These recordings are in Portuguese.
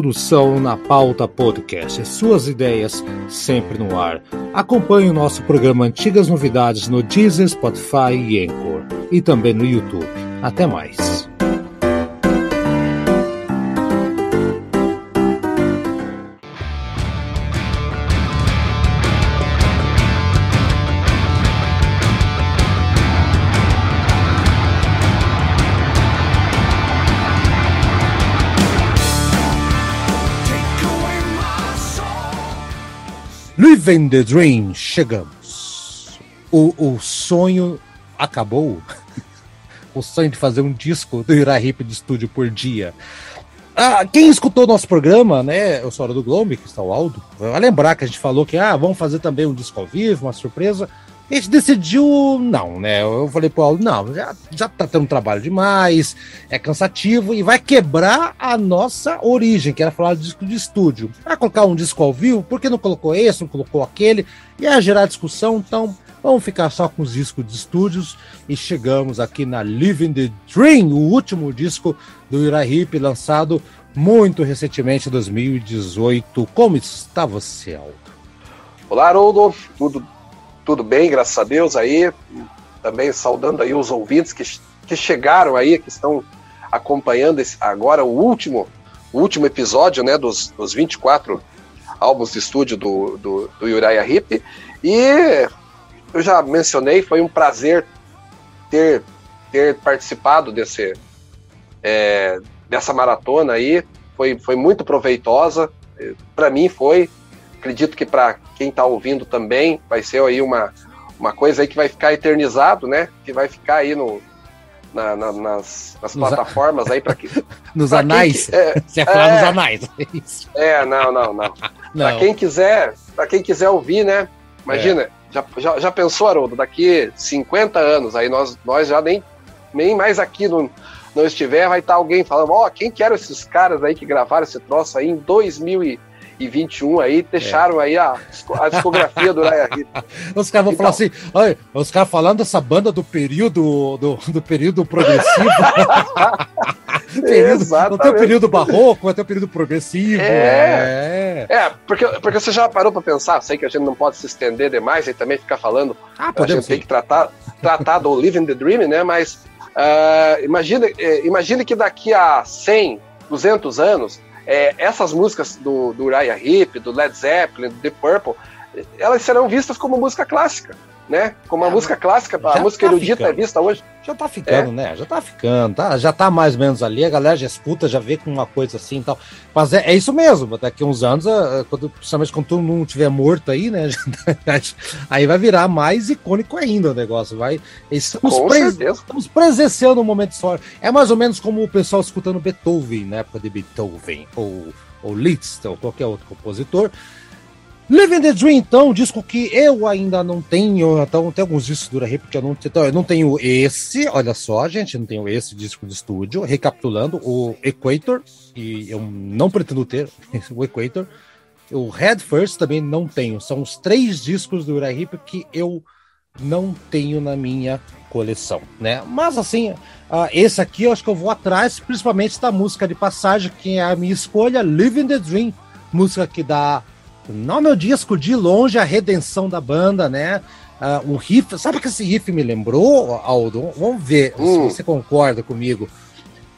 produção na Pauta Podcast. Suas ideias sempre no ar. Acompanhe o nosso programa Antigas Novidades no Deezer, Spotify e Anchor. E também no YouTube. Até mais. Living the Dream, chegamos. O, o sonho acabou. o sonho de fazer um disco do Ira Hip de estúdio por dia. Ah, quem escutou nosso programa, né? Eu sou Hora do Globo, que está o Aldo, vai lembrar que a gente falou que ah, vamos fazer também um disco ao vivo, uma surpresa. A gente decidiu, não, né? Eu falei pro Aldo, não, já, já tá tendo trabalho demais, é cansativo e vai quebrar a nossa origem, que era falar de disco de estúdio. Vai colocar um disco ao vivo, por que não colocou esse, não colocou aquele? Ia gerar discussão, então vamos ficar só com os discos de estúdios e chegamos aqui na Living the Dream, o último disco do Ira Hip, lançado muito recentemente, em 2018. Como está você, Aldo? Olá, Haroldo, tudo tudo bem, graças a Deus aí. Também saudando aí os ouvintes que, que chegaram aí, que estão acompanhando esse, agora o último, o último episódio, né, dos, dos 24 álbuns de estúdio do, do, do Uriah Heep. E eu já mencionei, foi um prazer ter, ter participado desse, é, dessa maratona aí. Foi, foi muito proveitosa. Para mim foi, acredito que para quem está ouvindo também vai ser aí uma, uma coisa aí que vai ficar eternizado, né? Que vai ficar aí no, na, na, nas, nas plataformas aí para que nos anais. Quem, é, Você ia falar é, nos anais. É, não, não, não. não. Para quem quiser, para quem quiser ouvir, né? Imagina, é. já, já, já pensou, Haroldo, daqui 50 anos aí nós, nós já nem, nem mais aqui no, não estiver, vai estar tá alguém falando, ó, oh, quem que eram esses caras aí que gravaram esse troço aí em 2000 e e 21 aí, deixaram é. aí a, a discografia do Raya Hip. Os caras vão então, falar assim, olha, os caras falando dessa banda do período do, do período progressivo. período, não tem o período barroco, vai ter o período progressivo. É, é. é porque, porque você já parou para pensar, sei que a gente não pode se estender demais e também ficar falando, ah, a gente sim. tem que tratar, tratar do Living the Dream, né, mas uh, imagina, eh, imagina que daqui a 100, 200 anos, é, essas músicas do, do Uriah Heep, do Led Zeppelin, do Deep Purple, elas serão vistas como música clássica, né? Como a é, música clássica, a música tá erudita ficando. é vista hoje. Já tá ficando, é. né? Já tá ficando, tá? Já tá mais ou menos ali, a galera já escuta, já vê com uma coisa assim e tal. Mas é, é isso mesmo, daqui a uns anos, quando, principalmente quando todo mundo estiver morto aí, né? aí vai virar mais icônico ainda o negócio. Vai, estamos, pres, estamos presenciando um momento histórico. É mais ou menos como o pessoal escutando Beethoven, na época de Beethoven, ou, ou Liszt, ou qualquer outro compositor Living the Dream, então, disco que eu ainda não tenho. Então, tem alguns discos do Rap porque eu não, então, eu não tenho esse. Olha só, gente, não tenho esse disco de estúdio. Recapitulando, o Equator, que eu não pretendo ter, o Equator. O Head First também não tenho. São os três discos do Hip que eu não tenho na minha coleção, né? Mas assim, uh, esse aqui eu acho que eu vou atrás, principalmente da música de passagem, que é a minha escolha, Living the Dream, música que dá no meu disco, de longe, a redenção da banda, né? Uh, um riff. Sabe que esse riff me lembrou, Aldo? Vamos ver hum. se você concorda comigo.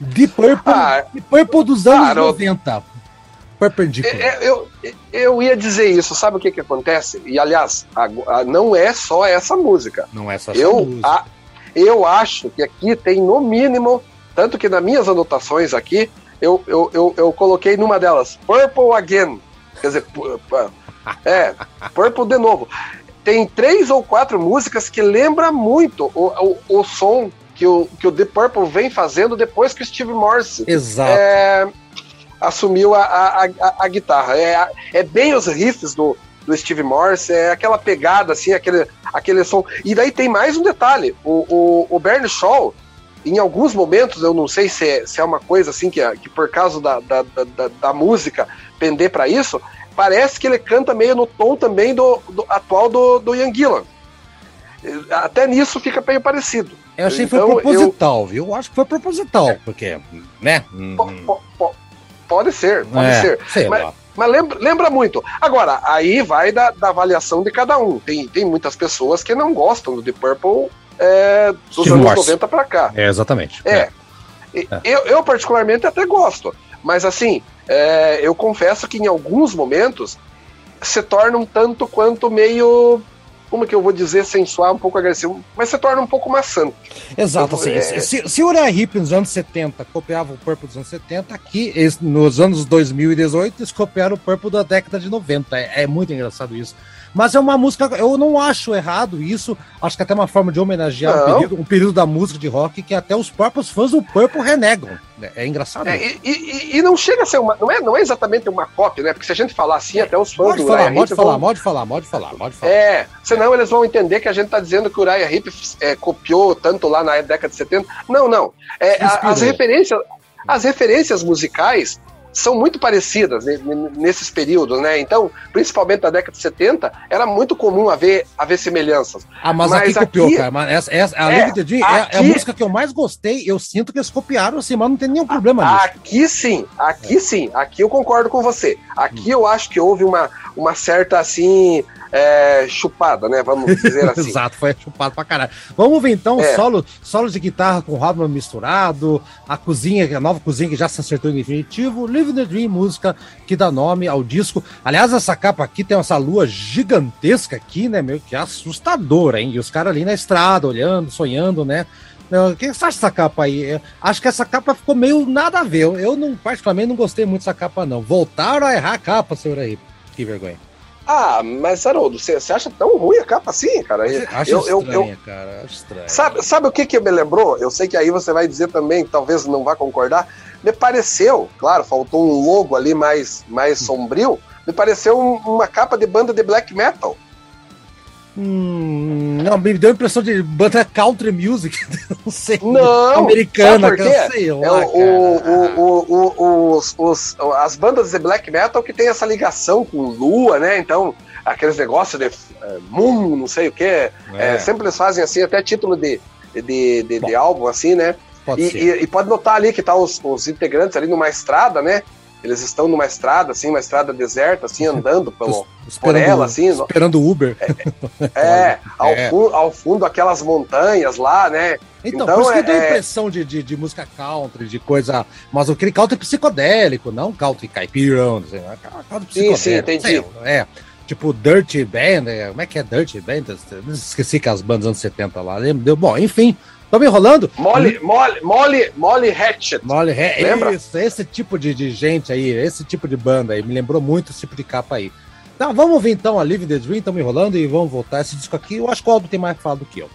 De Purple, ah, Deep Purple dos anos cara, 90. Perpendicular. É, é, eu, eu ia dizer isso, sabe o que que acontece? E aliás, a, a, não é só essa música. Não é só essa eu, música. A, eu acho que aqui tem no mínimo, tanto que nas minhas anotações aqui, eu, eu, eu, eu coloquei numa delas, Purple Again. Quer dizer, é, Purple de novo. Tem três ou quatro músicas que lembra muito o, o, o som que o, que o The Purple vem fazendo depois que o Steve Morse é, assumiu a, a, a, a guitarra. É, é bem os riffs do, do Steve Morse, é aquela pegada, assim, aquele, aquele som. E daí tem mais um detalhe: o, o, o Bernie Shaw, em alguns momentos, eu não sei se é, se é uma coisa assim que, que por causa da, da, da, da música pender para isso, parece que ele canta meio no tom também do, do atual do, do Ian Gillan. Até nisso fica meio parecido. Eu achei que então, foi proposital, eu, viu? Eu acho que foi proposital, é. porque, né? Po, po, po, Pode ser, pode é, ser. Mas, mas, lembra, lembra muito. Agora, aí vai da, da, avaliação de cada um. Tem, tem muitas pessoas que não gostam do Deep Purple é, dos Steve anos Morse. 90 para cá. É, exatamente. É. é. Eu, eu, particularmente, até gosto. Mas, assim, é, eu confesso que em alguns momentos se torna um tanto quanto meio como que eu vou dizer, sensual, um pouco agressivo, mas se torna um pouco maçante. Exato, assim, é... se, se o Uriah Heep nos anos 70 copiava o Purple dos anos 70, aqui, nos anos 2018, eles copiaram o Purple da década de 90. É, é muito engraçado isso. Mas é uma música, eu não acho errado isso. Acho que é até uma forma de homenagear um período, período, da música de rock que até os próprios fãs do Purple renegam. É, é engraçado. É, e, e, e, não chega a ser uma. Não é, não é exatamente uma cópia, né? Porque se a gente falar assim, até os fãs pode do falar, Uriah pode falar, vão... pode falar, pode falar, pode falar. É, senão eles vão entender que a gente tá dizendo que o Uriah Heep é, copiou tanto lá na década de 70. Não, não. É, as referências. As referências musicais são muito parecidas nesses períodos, né? Então, principalmente na década de 70, era muito comum haver, haver semelhanças. Ah, mas, mas aqui copiou, cara. Mas essa, essa, a é, aqui, é, a música que eu mais gostei. Eu sinto que eles copiaram, assim, mas não tem nenhum problema nisso. Aqui sim, aqui é. sim. Aqui eu concordo com você. Aqui hum. eu acho que houve uma, uma certa, assim, é, chupada, né? Vamos dizer assim. Exato, foi chupado pra caralho. Vamos ver então é. solo, solo de guitarra com Rodman misturado, a cozinha, a nova cozinha que já se acertou em definitivo, Live the Dream, música que dá nome ao disco. Aliás, essa capa aqui tem essa lua gigantesca aqui, né? Meio que assustadora, hein? E os caras ali na estrada, olhando, sonhando, né? O que você acha dessa capa aí? acho que essa capa ficou meio nada a ver. Eu, não, particularmente, não gostei muito dessa capa, não. Voltaram a errar a capa, senhor aí. Que vergonha. Ah, mas Haroldo, você, você acha tão ruim a capa assim, cara? Acho eu, estranha, eu, eu, cara. Acho estranho. Sabe, sabe o que, que me lembrou? Eu sei que aí você vai dizer também, talvez não vá concordar. Me pareceu, claro, faltou um logo ali mais, mais sombrio. Me pareceu um, uma capa de banda de black metal. Hum, não, me deu a impressão de banda country music, não sei. Não, americana, por quê? Sei lá, é o, o, o, os, os, as bandas de black metal que tem essa ligação com lua, né? Então, aqueles negócios de uh, moon, não sei o que. É. É, sempre eles fazem assim, até título de, de, de, de álbum, assim, né? Pode e, e, e, pode notar ali que tá os, os integrantes ali numa estrada, né? Eles estão numa estrada, assim, uma estrada deserta, assim, andando pelo, por ela, assim. Esperando o Uber. É, é ao, é. Fundo, ao fundo aquelas montanhas lá, né? Então, então por isso que é, deu a é impressão de, de, de, música country, de coisa. Mas aquele country psicodélico, não country caipirão, não sei, country psicodélico. Sim, sim, entendi. É. Tipo Dirty Band, é, como é que é Dirty Band? Esqueci que as bandas anos 70 lá, lembra? Bom, enfim, Tô me enrolando? Molly, Molly, Molly, Molly Hatchet. Molly Hatchet. Lembra? Isso, esse tipo de, de gente aí, esse tipo de banda aí, me lembrou muito esse tipo de capa aí. Então, vamos ouvir então a Live the Dream, estamos enrolando e vamos voltar esse disco aqui. Eu acho que o Aldo tem mais falado do que eu.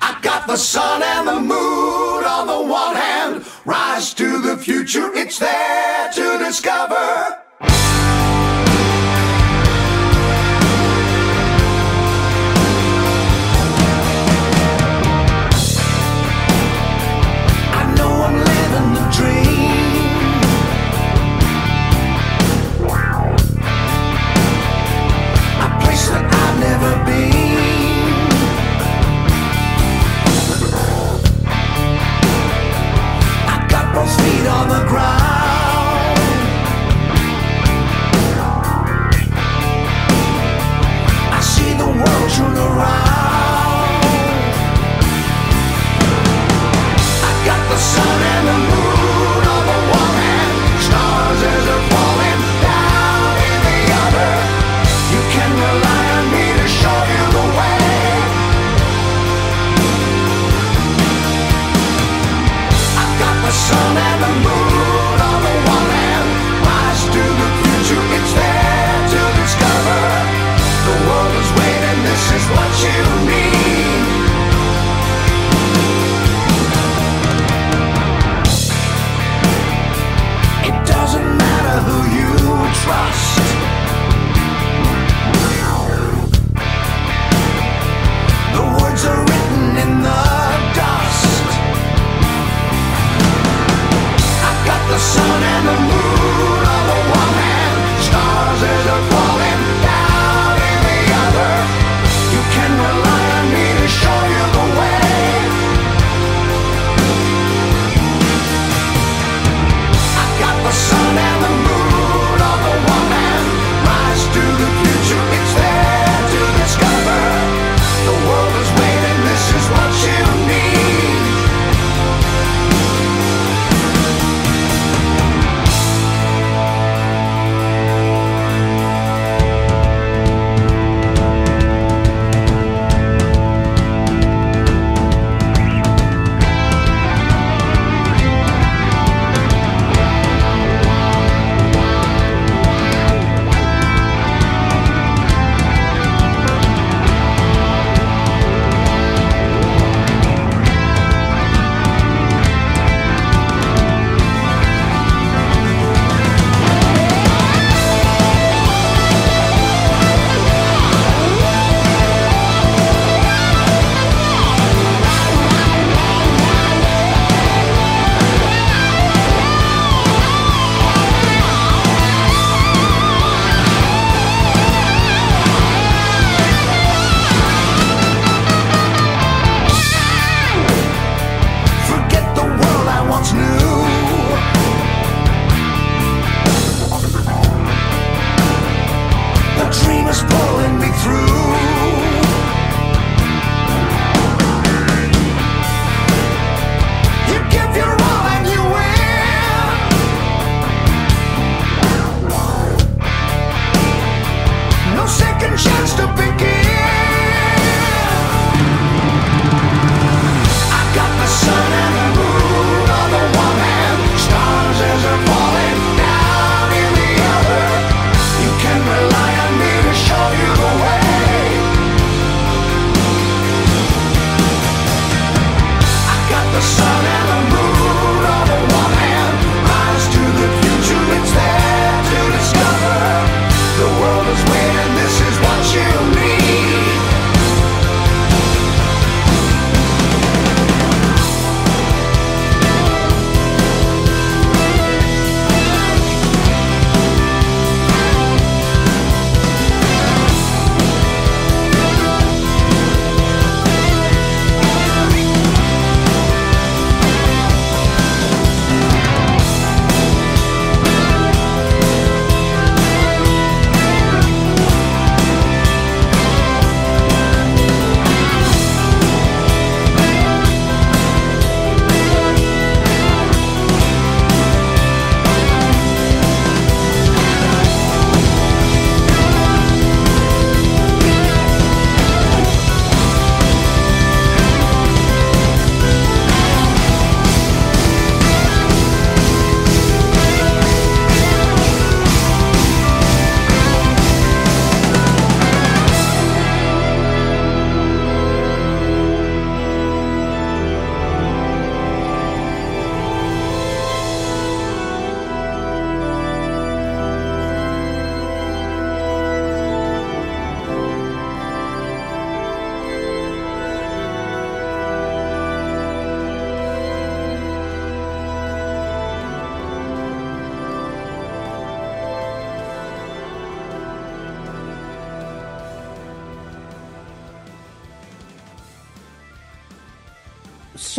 I got the sun and the moon on the one hand, rise to the future, it's there to discover.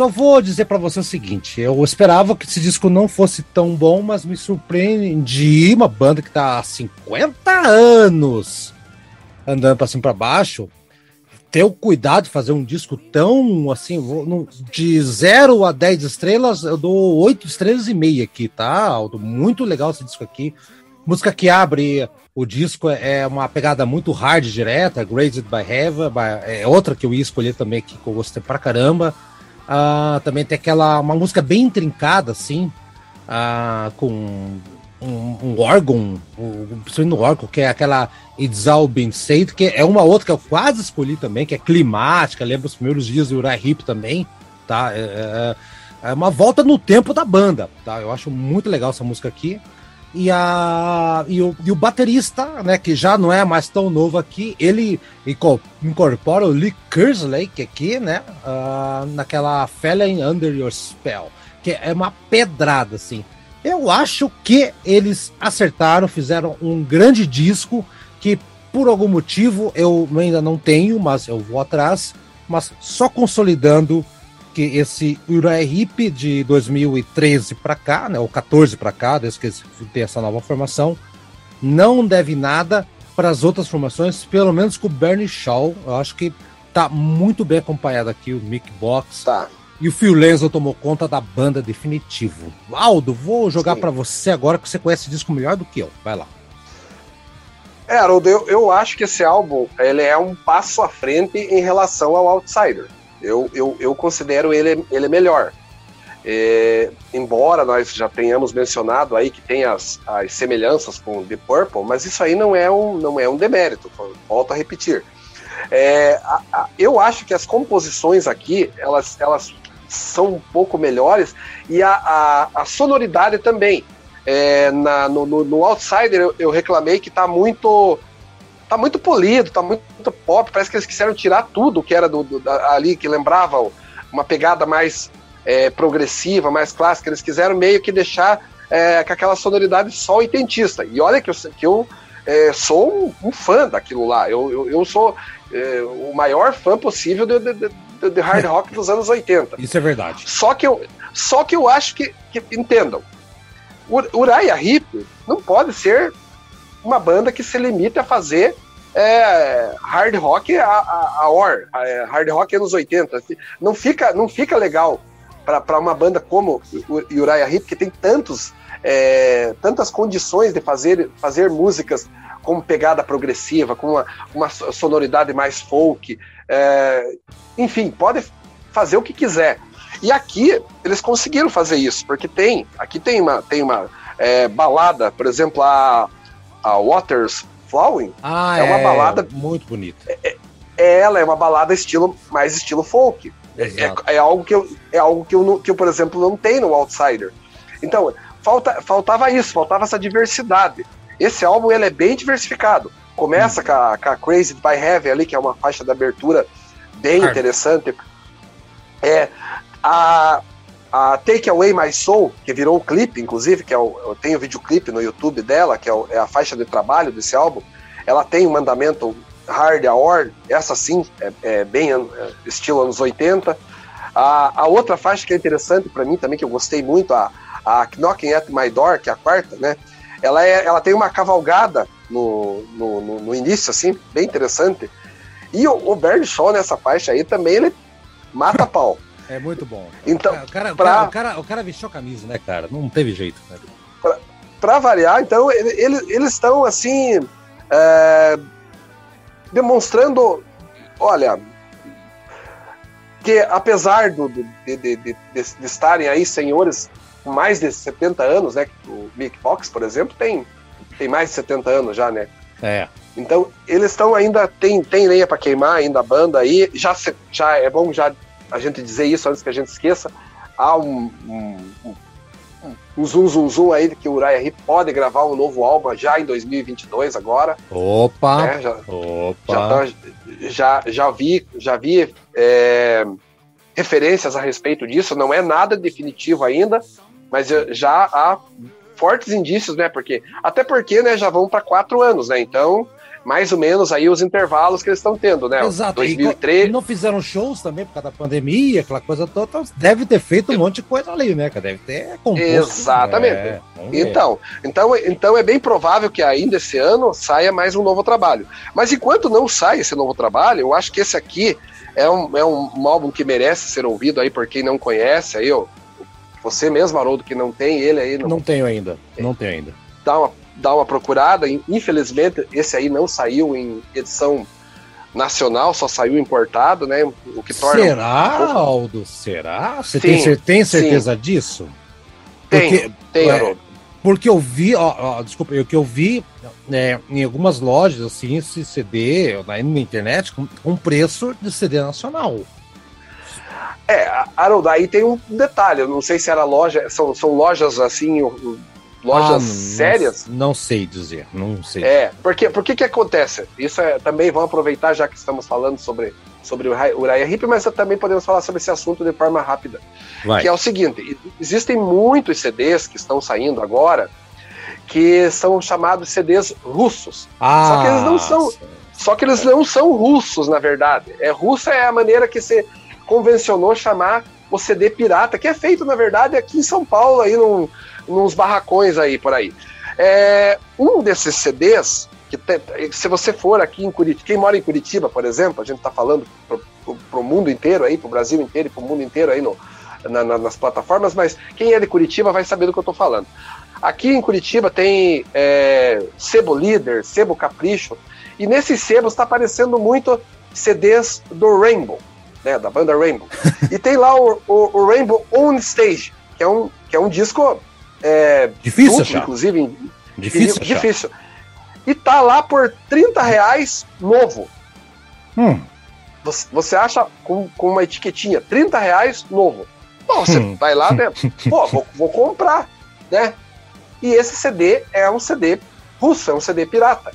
Só vou dizer para você o seguinte: eu esperava que esse disco não fosse tão bom, mas me surpreendi. Uma banda que tá há 50 anos andando para cima para baixo, ter o cuidado de fazer um disco tão assim, de 0 a 10 estrelas, eu dou 8 estrelas e meia aqui, tá? Aldo? Muito legal esse disco aqui. Música que abre o disco é uma pegada muito hard direta, Grazed by Heaven, é outra que eu ia escolher também que eu gostei pra caramba. Uh, também tem aquela uma música bem intrincada, assim, uh, com um, um órgão, um, no órgão, que é aquela It's All Been Said, que é uma outra que eu quase escolhi também, que é climática, lembra os primeiros dias do Uriah Heep também, tá? É, é, é uma volta no tempo da banda, tá? Eu acho muito legal essa música aqui. E, a, e, o, e o baterista, né, que já não é mais tão novo aqui, ele incorpora o Lee Kersley, que aqui, né, uh, naquela Fallen Under Your Spell, que é uma pedrada, assim. Eu acho que eles acertaram, fizeram um grande disco que, por algum motivo, eu ainda não tenho, mas eu vou atrás, mas só consolidando que esse Heep de 2013 para cá, né, ou 14 para cá, desde que tem essa nova formação, não deve nada para as outras formações, pelo menos com o Bernie Shaw. Eu acho que tá muito bem acompanhado aqui o Mick Box. Tá. E o Phil Lenzo tomou conta da banda definitivo. Aldo, vou jogar para você agora que você conhece o disco melhor do que eu. Vai lá. É, Haroldo, eu, eu acho que esse álbum ele é um passo à frente em relação ao Outsider. Eu, eu, eu considero ele, ele melhor. É, embora nós já tenhamos mencionado aí que tem as, as semelhanças com The Purple, mas isso aí não é um, não é um demérito, volto a repetir. É, a, a, eu acho que as composições aqui, elas, elas são um pouco melhores e a, a, a sonoridade também. É, na, no, no, no, Outsider eu, eu reclamei que está muito tá muito polido, tá muito, pop. Parece que eles quiseram tirar tudo que era do, do ali, que lembrava uma pegada mais é, progressiva, mais clássica. Eles quiseram meio que deixar é, com aquela sonoridade só oitentista. E olha que eu, que eu é, sou um, um, fã daquilo lá. Eu, eu, eu sou é, o maior fã possível de, de, de, de hard rock dos anos 80. Isso é verdade. Só que eu, só que eu acho que, que entendam. Uriah Heep não pode ser uma banda que se limite a fazer é, hard rock a, a, a or, é, hard rock anos 80. Assim, não fica, não fica legal para uma banda como Uriah Heep, que tem tantos, é, tantas condições de fazer, fazer músicas com pegada progressiva, com uma, uma sonoridade mais folk. É, enfim, pode fazer o que quiser. E aqui eles conseguiram fazer isso, porque tem, aqui tem uma, tem uma é, balada, por exemplo, a, a Waters Flowing ah, é uma é, balada muito bonita. É, é, ela é uma balada estilo mais estilo folk. É, é, algo que eu, é algo que eu, que eu, por exemplo, não tenho no Outsider. Então, falta, faltava isso, faltava essa diversidade. Esse álbum ele é bem diversificado. Começa hum. com, a, com a Crazy by Heavy ali, que é uma faixa de abertura bem interessante. É, a, a Take Away My Soul, que virou o clipe, inclusive, que é o, eu tenho o videoclipe no YouTube dela, que é, o, é, a faixa de trabalho desse álbum, ela tem um mandamento hard or, essa sim, é, é bem é, estilo anos 80. A, a outra faixa que é interessante para mim também, que eu gostei muito, a, a Knocking at My Door, que é a quarta, né? Ela, é, ela tem uma cavalgada no, no, no, no início, assim, bem interessante. E o, o Bernie Shaw nessa faixa aí também, ele mata pau. É muito bom. Então, o cara, pra... o, cara, o cara vestiu a camisa, né, cara? Não teve jeito. Né? Pra, pra variar, então, ele, eles estão assim. É, demonstrando. Olha. Que apesar do, de, de, de, de, estarem aí senhores com mais de 70 anos, né? O Mick Fox, por exemplo, tem, tem mais de 70 anos já, né? É. Então, eles estão ainda, tem, tem lenha para queimar ainda a banda aí, já, já é bom já a gente dizer isso antes que a gente esqueça, há um, um, um, um zoom, zoom, zoom aí que o Uriah Heep pode gravar um novo álbum já em 2022 agora. Opa! Né? Já, Opa! Já, já, já vi, já vi é, referências a respeito disso, não é nada definitivo ainda, mas já há fortes indícios, né? Porque até porque, né, já vão para quatro anos, né? Então, mais ou menos aí os intervalos que eles estão tendo, né? Exato. 2003. E não fizeram shows também por causa da pandemia, aquela coisa toda. Então deve ter feito um monte de coisa ali, né? Deve ter composto. Exatamente. É, então, então, então é bem provável que ainda esse ano saia mais um novo trabalho. Mas enquanto não sai esse novo trabalho, eu acho que esse aqui é um, é um álbum que merece ser ouvido aí por quem não conhece. Aí, ó, você mesmo, Haroldo, que não tem ele aí. Não, não tenho ainda. Não tenho ainda. Dá uma dar uma procurada. Infelizmente, esse aí não saiu em edição nacional, só saiu importado, né? O que torna. Será, um pouco... Aldo? Será? Você sim, tem, tem certeza sim. disso? Porque, tem, é, Porque eu vi, ó, ó, desculpa, o que eu vi é, em algumas lojas, assim, esse CD na, na internet, com, com preço de CD nacional. É, Haroldo, aí tem um detalhe, eu não sei se era loja, são, são lojas assim, lojas ah, sérias? Não, não, sei dizer, não sei. É, porque por que acontece? Isso é, também vamos aproveitar já que estamos falando sobre sobre o Uriah Heep, mas também podemos falar sobre esse assunto de forma rápida. Vai. Que é o seguinte, existem muitos CDs que estão saindo agora que são chamados CDs russos. Ah, só que eles não são só que eles não são russos, na verdade. É russa é a maneira que se convencionou chamar o CD pirata, que é feito, na verdade, aqui em São Paulo, aí num, nos barracões aí por aí. É, um desses CDs, que te, se você for aqui em Curitiba, quem mora em Curitiba, por exemplo, a gente está falando para o mundo inteiro aí, para o Brasil inteiro e para o mundo inteiro aí no, na, na, nas plataformas, mas quem é de Curitiba vai saber do que eu estou falando. Aqui em Curitiba tem é, Sebo Líder, Sebo Capricho, e nesses sebos está aparecendo muito CDs do Rainbow, né, da banda Rainbow. e tem lá o, o, o Rainbow On Stage, que é um, que é um disco é, difícil, duplo, inclusive. Difícil. E, difícil. E tá lá por 30 reais novo. Hum. Você, você acha com, com uma etiquetinha, 30 reais novo. Bom, você hum. vai lá, né? Pô, vou, vou comprar, né? E esse CD é um CD russo, é um CD pirata.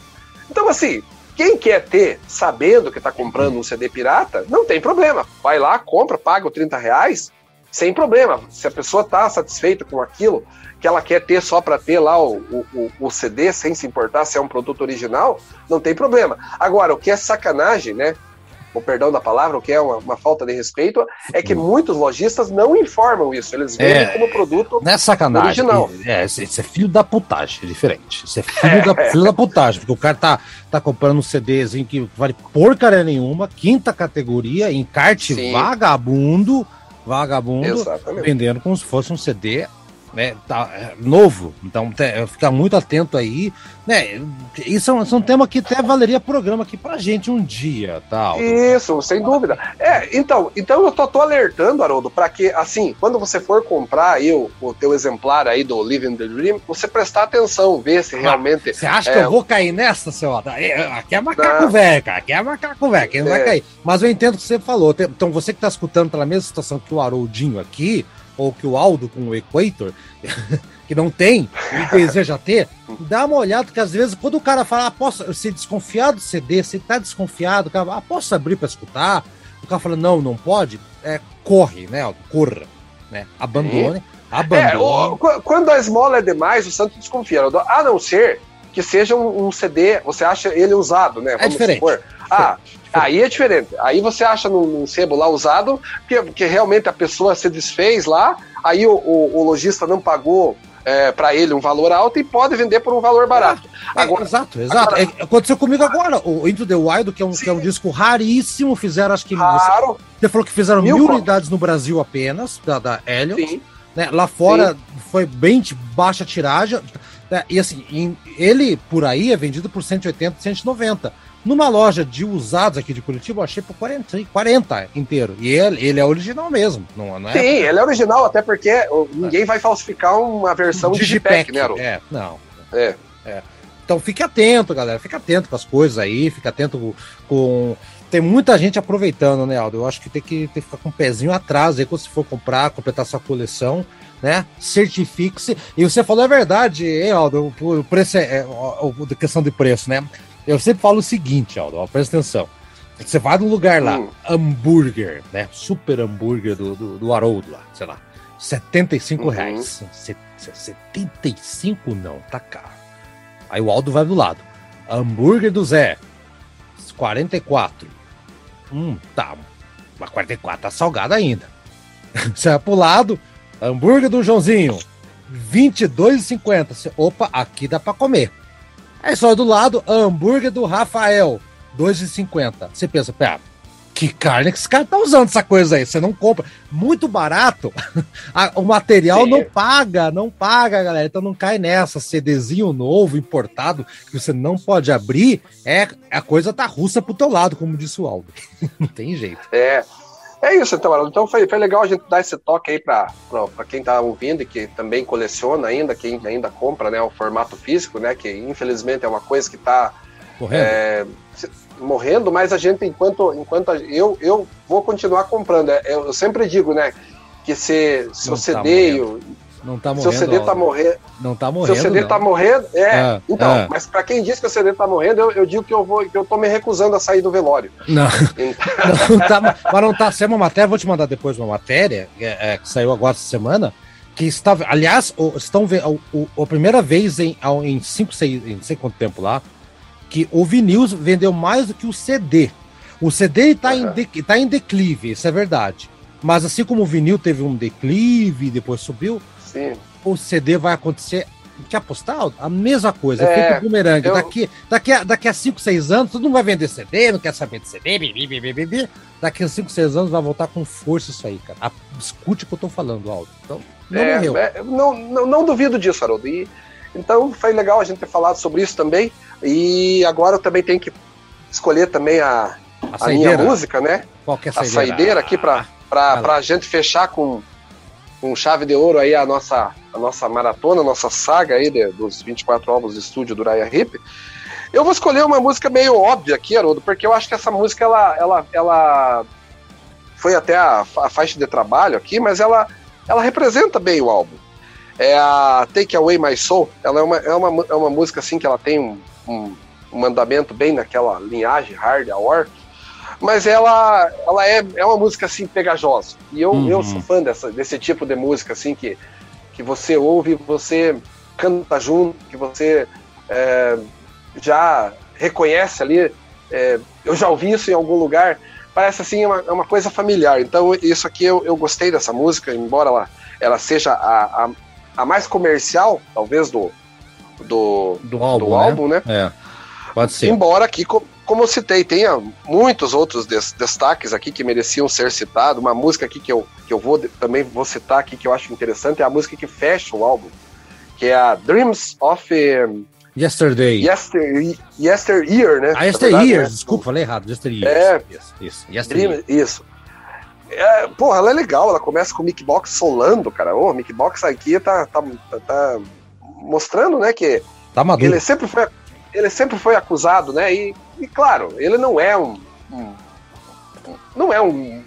Então, assim, quem quer ter, sabendo que está comprando um CD pirata, não tem problema. Vai lá, compra, paga os 30 reais, sem problema. Se a pessoa está satisfeita com aquilo, que ela quer ter só para ter lá o, o, o, CD, sem se importar se é um produto original, não tem problema. Agora, o que é sacanagem, né? O perdão da palavra, o que é uma, uma falta de respeito, é que muitos lojistas não informam isso. Eles vendem é, como produto não é sacanagem, original. É, isso é filho da putagem, é diferente. Isso é filho, da, filho da putagem, porque o cara tá, tá comprando um CDzinho que vale porcaria nenhuma, quinta categoria, encarte Sim. vagabundo, vagabundo, Exatamente. vendendo como se fosse um CD né, tá, é, novo, então te, ficar muito atento aí, né, isso é um, isso é um tema que até valeria programa aqui pra gente um dia, tal. Tá, isso, sem dúvida. É, então, então eu tô, tô alertando, Haroldo, para que, assim, quando você for comprar aí o, o teu exemplar aí do Living the Dream, você prestar atenção, ver se realmente... Você acha é, que eu vou cair nessa, seu Aqui é macaco velho, cara, aqui é macaco velho, aqui não é. vai cair. Mas eu entendo o que você falou, então você que tá escutando pela mesma situação que o Haroldinho aqui, ou que o Aldo com o Equator, que não tem, e deseja ter, dá uma olhada, porque às vezes quando o cara fala, ah, posso ser desconfiado do CD, se tá desconfiado, o cara, ah, posso abrir para escutar? O cara fala, não, não pode, é, corre, né, Aldo, corra, né, abandone, abandone. É, o, quando a esmola é demais, o santo desconfia, a não ser que seja um, um CD, você acha ele usado, né, é diferente. Supor. Ah, Aí é diferente. Aí você acha num, num sebo lá usado, que, que realmente a pessoa se desfez lá, aí o, o, o lojista não pagou é, para ele um valor alto e pode vender por um valor barato. É, agora, exato, exato. Agora, é, aconteceu comigo agora. O Into the Wild, que é um, que é um disco raríssimo, fizeram acho que. Raro. Você, você falou que fizeram mil, mil unidades no Brasil apenas, da, da Elliot. Né? Lá fora Sim. foi bem de baixa tiragem. Né? E assim, em, ele por aí é vendido por 180, 190. Numa loja de usados aqui de Curitiba, eu achei por 40, 40 inteiro. E ele, ele é original mesmo. Não, não é Sim, ele é original, até porque ninguém vai falsificar uma versão Digipack, né, É, não. É. é. Então fique atento, galera. Fique atento com as coisas aí, fique atento com. Tem muita gente aproveitando, né, Aldo? Eu acho que tem que, tem que ficar com o um pezinho atrás aí quando você for comprar, completar sua coleção né? Certifique-se. E você falou a verdade, hein, Aldo? O preço é, é, a questão de preço, né? Eu sempre falo o seguinte, Aldo, ó, presta atenção. Você vai num lugar lá, hum. hambúrguer, né? Super hambúrguer do, do, do Haroldo lá, sei lá. 75 uhum. reais. 75 não, tá caro. Aí o Aldo vai do lado. Hambúrguer do Zé, 44. Hum, tá. Mas 44 tá salgado ainda. Você vai pro lado, hambúrguer do Joãozinho, 22,50. Opa, aqui dá pra comer. Aí só do lado, hambúrguer do Rafael, 2,50. Você pensa, pera, que carne que esse cara tá usando essa coisa aí? Você não compra. Muito barato. o material Sim. não paga, não paga, galera. Então não cai nessa. CDzinho novo, importado, que você não pode abrir. É, a coisa tá russa pro teu lado, como disse o Aldo. não tem jeito. É. É isso, então, então foi, foi legal a gente dar esse toque aí para quem está ouvindo e que também coleciona ainda, quem ainda compra né, o formato físico, né? Que infelizmente é uma coisa que está é, morrendo, mas a gente, enquanto, enquanto eu, eu vou continuar comprando. É, eu sempre digo, né? Que se, se o CD tá não tá morrendo. Seu CD tá morrendo. Não tá morrendo. Seu CD não. tá morrendo. É. é então, é. mas para quem diz que o CD tá morrendo, eu, eu, digo que eu vou, que eu tô me recusando a sair do velório. Não. Então... não tá, mas não tá. sendo uma matéria, vou te mandar depois uma matéria é, é, que saiu agora essa semana. Que está, aliás, estão vendo a primeira vez em, em cinco, seis, em não sei quanto tempo lá, que o vinil vendeu mais do que o CD. O CD está uhum. em, tá em declive, isso é verdade. Mas assim como o vinil teve um declive e depois subiu, Sim. o CD vai acontecer. Quer apostar? A mesma coisa, é, efeito bumerangue. Eu... Daqui, daqui, a, daqui a 5, 6 anos, todo mundo vai vender CD, não quer saber de CD, bibi, bibi, bibi. Daqui a 5, 6 anos vai voltar com força isso aí, cara. escute o que eu tô falando, Aldo. Então, não é, morreu. É, não, não, não, duvido disso, Haroldo. E, então foi legal a gente ter falado sobre isso também. E agora eu também tenho que escolher também a, a, a minha música, né? Qual que é a saideira? A saideira aqui para para pra gente fechar com com chave de ouro aí a nossa, a nossa maratona, a nossa saga aí de, dos 24 álbuns de estúdio do Raya Hip. Eu vou escolher uma música meio óbvia aqui, Haroldo, porque eu acho que essa música ela, ela, ela foi até a, a faixa de trabalho aqui, mas ela, ela representa bem o álbum. É a Take Away My Soul. Ela é uma, é uma, é uma música assim que ela tem um, um, um mandamento bem naquela linhagem hard hour mas ela, ela é, é uma música assim pegajosa. E eu, uhum. eu sou fã dessa, desse tipo de música assim que, que você ouve, você canta junto, que você é, já reconhece ali. É, eu já ouvi isso em algum lugar. Parece assim uma, uma coisa familiar. Então isso aqui eu, eu gostei dessa música, embora ela, ela seja a, a, a mais comercial, talvez do do, do álbum, do álbum né? né? É. Pode ser. Embora aqui, como eu citei, tenha muitos outros des destaques aqui que mereciam ser citados. Uma música aqui que eu, que eu vou também vou citar aqui que eu acho interessante é a música que fecha o álbum, que é a Dreams of um, Yesterday. Yester, yesteryear, né? Ah, Yesteryear, né? desculpa, falei errado. Yesteryear. É, isso. Isso. Yesteryear. isso. É, porra, ela é legal, ela começa com o Mick Box solando, cara. O Mick Box aqui tá, tá, tá, tá mostrando, né, que tá maduro. ele sempre foi ele sempre foi acusado, né? E, e claro, ele não é um, um não é um,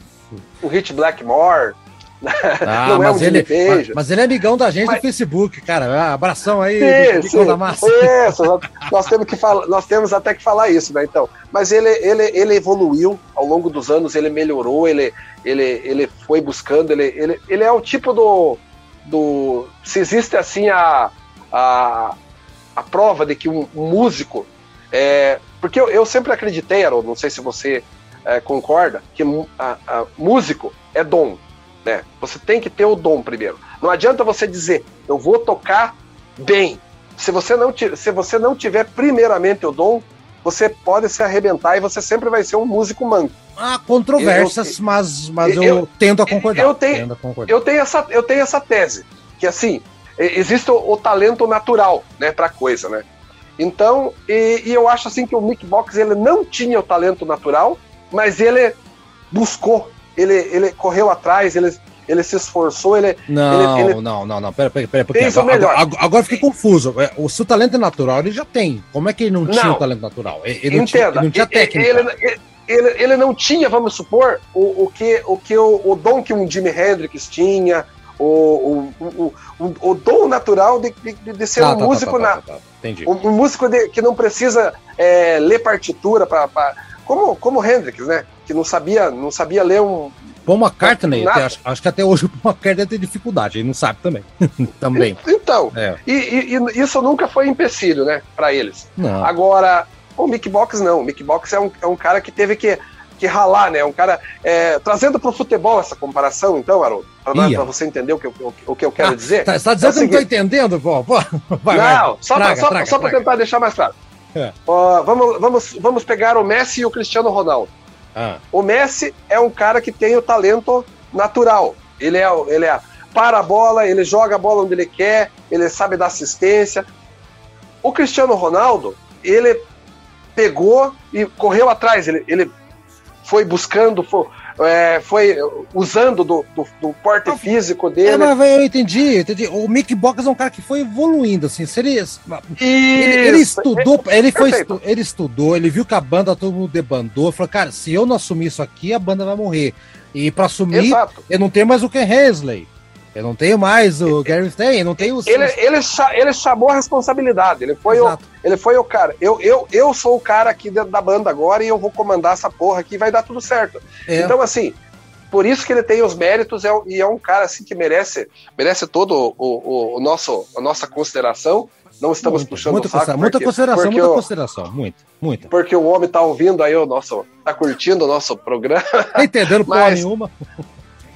um Hit Blackmore, ah, não é um ele, mas, mas, ele é amigão da gente mas, do Facebook, cara. Abração aí, isso, da massa. Isso, nós temos que falar, nós temos até que falar isso, né? Então, mas ele, ele, ele evoluiu ao longo dos anos, ele melhorou, ele, ele, ele foi buscando, ele, ele, ele é o tipo do, do se existe assim a, a a prova de que um, músico. É, porque eu, eu, sempre acreditei, Harold, não sei se você é, concorda, que a, a, músico é dom. Né? Você tem que ter o dom primeiro. Não adianta você dizer, eu vou tocar bem. Se você não, se você não tiver primeiramente o dom, você pode se arrebentar e você sempre vai ser um músico manco. Há controvérsias, eu, mas, mas eu, eu, tendo a concordar. Eu tenho, tendo concordar. Eu, tenho essa, eu tenho essa tese, que assim, existe o, o talento natural, né, para coisa, né? Então, e, e, eu acho assim que o Mick Box ele não tinha o talento natural, mas ele buscou, ele, ele correu atrás, ele, ele se esforçou, ele. Não, ele, ele não, não, não, pera, pera, pera, porque agora, melhor. agora, agora fiquei confuso. É, o seu talento é natural ele já tem. Como é que ele não, não tinha o talento natural? Ele não, tinha, ele não tinha técnica. Ele, ele, ele, não tinha, vamos supor, o, o que, o, que o, o dom que um Jimi Hendrix tinha, o, o, o, o dom natural de, de, de ser ah, um tá, músico tá, tá, na, um, um, músico de, que não precisa é, ler partitura para como como Hendrix, né? Que não sabia não sabia ler um Paul McCartney, até, acho, acho, que até hoje o Paul McCartney tem dificuldade, ele não sabe também. também. Então, é. e, e, e, isso nunca foi empecilho, né, para eles. Não. Agora, o Mick Box não. O Mick Box é um, é um cara que teve que, que ralar, né? Um cara. É, trazendo pro futebol essa comparação, então, Haroldo, para você entender o que, o, o que eu quero ah, dizer. Tá, você tá dizendo é que seguinte... não tô entendendo, pô? pô vai, não, vai. só para só, só tentar deixar mais claro. É. Uh, vamos, vamos, vamos pegar o Messi e o Cristiano Ronaldo. Ah. O Messi é um cara que tem o talento natural. Ele é, ele é para a bola, ele joga a bola onde ele quer, ele sabe dar assistência. O Cristiano Ronaldo, ele pegou e correu atrás, ele, ele foi buscando, foi, é, foi usando do, do, do porte físico dele. É, mas eu entendi, eu entendi. O Mick Box é um cara que foi evoluindo, assim. Se ele, ele, ele, estudou, ele foi, ele estudou, ele viu que a banda todo mundo debandou, falou, cara, se eu não assumir isso aqui, a banda vai morrer. E para assumir, Exato. eu não tenho mais o Ken Hensley. Eu não tenho mais o Gary Stein, não tenho Ele, ele, ele chamou a responsabilidade. Ele foi, o, ele foi o cara. Eu, eu, eu sou o cara aqui dentro da banda agora e eu vou comandar essa porra aqui e vai dar tudo certo. É. Então, assim, por isso que ele tem os méritos é, e é um cara assim que merece, merece todo o, o, o nosso, a nossa consideração. Não estamos muito, puxando muita o saco. Porque, muita consideração, muita o, consideração, muito, muito. Porque o homem tá ouvindo aí o nosso, tá curtindo o nosso programa. Tá entendendo porra nenhuma.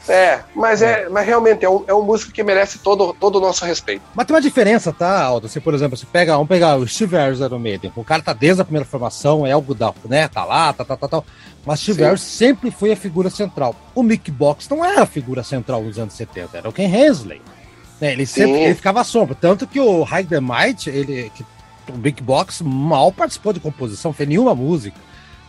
É, mas é, mas realmente é um, é um músico que merece todo, todo o nosso respeito. Mas tem uma diferença, tá, Aldo? Você, por exemplo, você pega, vamos pegar o Steve Harris do Maiden. O cara tá desde a primeira formação, é algo da, né? Tá lá, tá, tá, tá, tá. Mas Steve Harris sempre foi a figura central. O Mick Box não era a figura central nos anos 70, era o Ken Hensley. Né? Ele sempre ele ficava à sombra. Tanto que o High the Might, ele, que, o Mick Box mal participou de composição, fez nenhuma música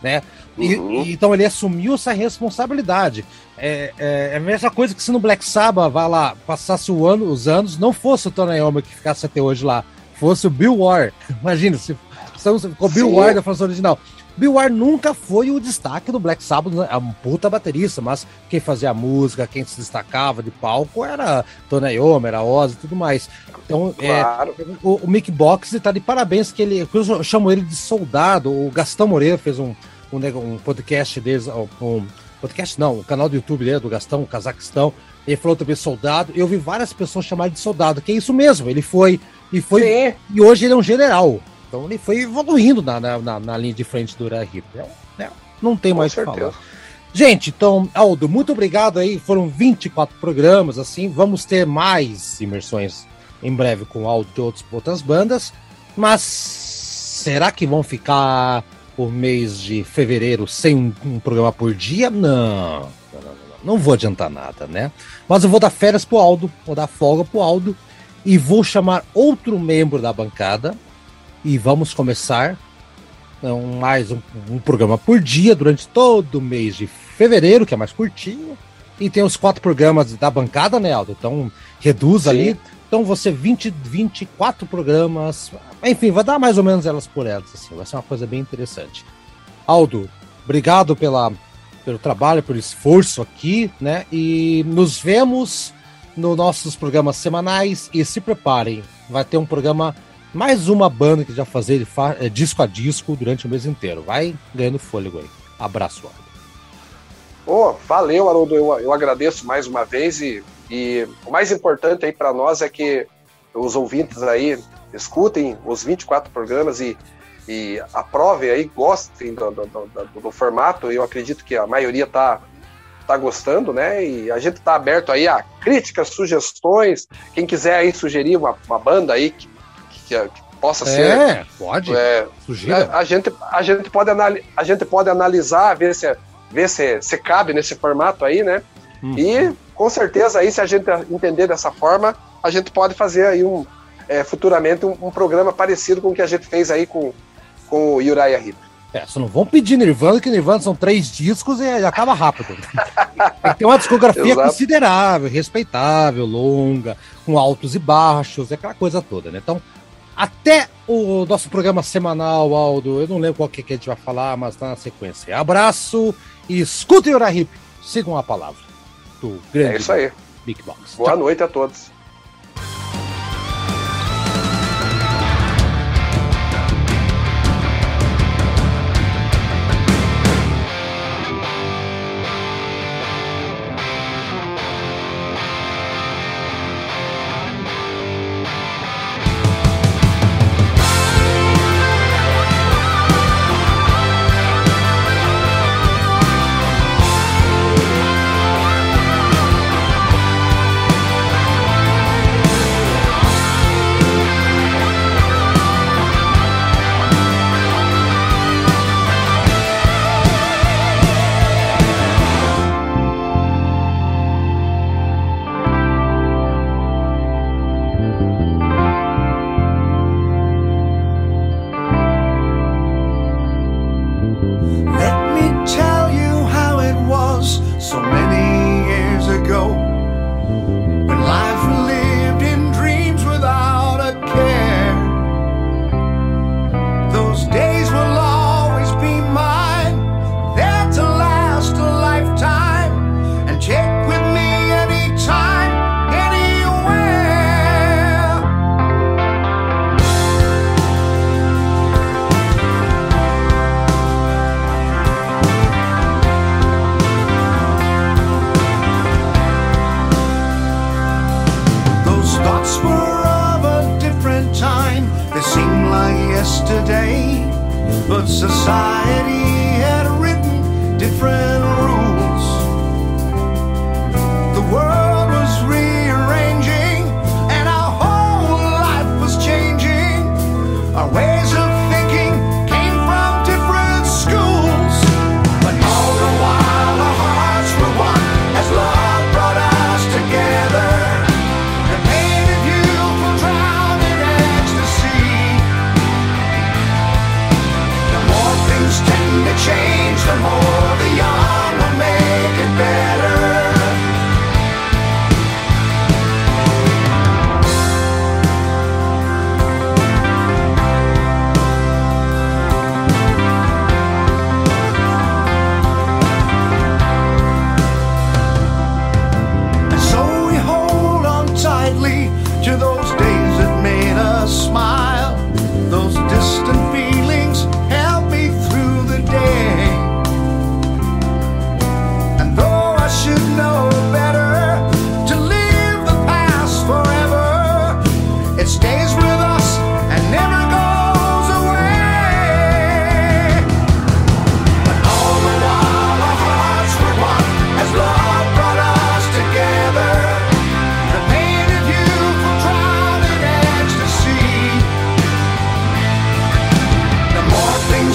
né? Uhum. E, então ele assumiu essa responsabilidade. É, é, é, a mesma coisa que se no Black Sabbath, vai lá, passasse o ano, os anos, não fosse o Tony Iommi que ficasse até hoje lá, fosse o Bill Ward. Imagina, se, se ficou Bill Ward da formação original. Bill Ward nunca foi o destaque do Black Sabbath, né? é um puta baterista, mas quem fazia a música, quem se destacava de palco era Tony Iommi, era Ozzy e tudo mais. Então, é, claro. é, o, o Mick Box está de parabéns que ele, eu chamo ele de soldado. O Gastão Moreira fez um, um, um podcast deles, um podcast não, o canal do YouTube dele, do Gastão, o Cazaquistão. Ele falou também soldado. Eu vi várias pessoas chamarem de soldado, que é isso mesmo. Ele foi e foi Sim. e hoje ele é um general. Então ele foi evoluindo na, na, na linha de frente do Urahip. É, né? Não tem mais o que falar. Gente, então, Aldo, muito obrigado aí. Foram 24 programas, assim. Vamos ter mais imersões em breve com áudio de outros, outras bandas. Mas será que vão ficar por mês de fevereiro sem um, um programa por dia? Não. Não, não, não. Não vou adiantar nada, né? Mas eu vou dar férias pro Aldo, vou dar folga pro Aldo e vou chamar outro membro da bancada e vamos começar um, mais um, um, programa por dia durante todo o mês de fevereiro, que é mais curtinho. E tem os quatro programas da bancada, né, Aldo? Então reduz Sim. ali. Então você 20, 24 programas. Enfim, vai dar mais ou menos elas por elas. Assim, vai ser uma coisa bem interessante. Aldo, obrigado pela, pelo trabalho, pelo esforço aqui, né? E nos vemos nos nossos programas semanais. E se preparem, vai ter um programa mais uma banda que já fazer é, disco a disco durante o mês inteiro. Vai ganhando fôlego aí. Abraço, Haroldo. Oh, valeu, Haroldo. Eu, eu agradeço mais uma vez e, e o mais importante aí para nós é que os ouvintes aí escutem os 24 programas e, e aprovem aí, gostem do, do, do, do formato. Eu acredito que a maioria tá tá gostando, né? E a gente tá aberto aí a críticas, sugestões. Quem quiser aí sugerir uma, uma banda aí que que, que possa é, ser. Pode. É, a, a, gente, a, gente pode a gente pode analisar, ver se, ver se, se cabe nesse formato aí, né? Uhum. E com certeza aí, se a gente entender dessa forma, a gente pode fazer aí um é, futuramente um, um, programa parecido com o que a gente fez aí com, com o Uriah Heep. É, só não vão pedir Nirvana, que Nirvana são três discos e acaba rápido. Tem uma discografia considerável, respeitável, longa, com altos e baixos, é aquela coisa toda, né? Então, até o nosso programa semanal, Aldo. Eu não lembro qual que, que a gente vai falar, mas tá na sequência. Abraço e escutem o Hip. Sigam a palavra do grande é isso aí. Big Box. Boa Tchau. noite a todos.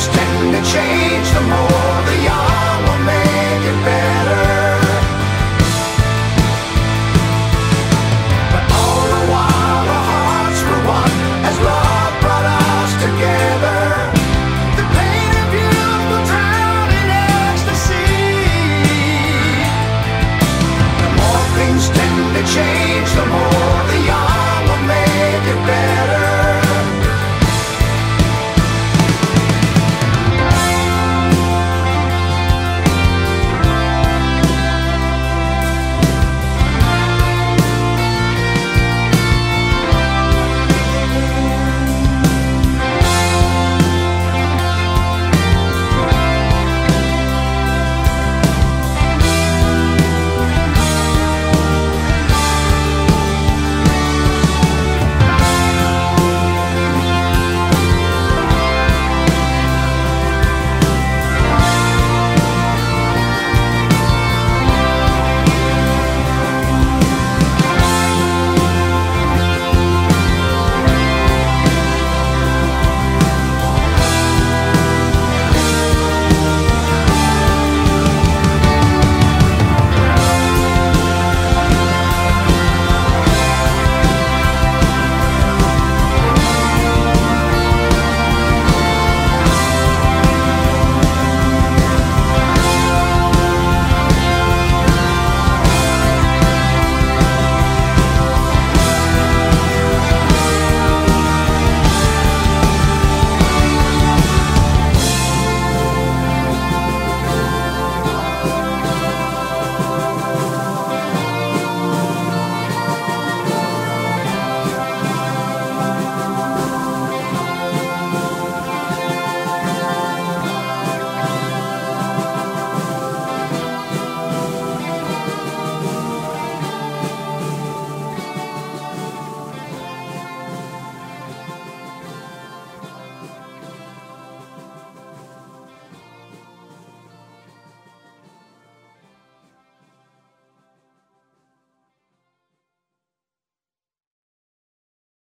stand to change the more.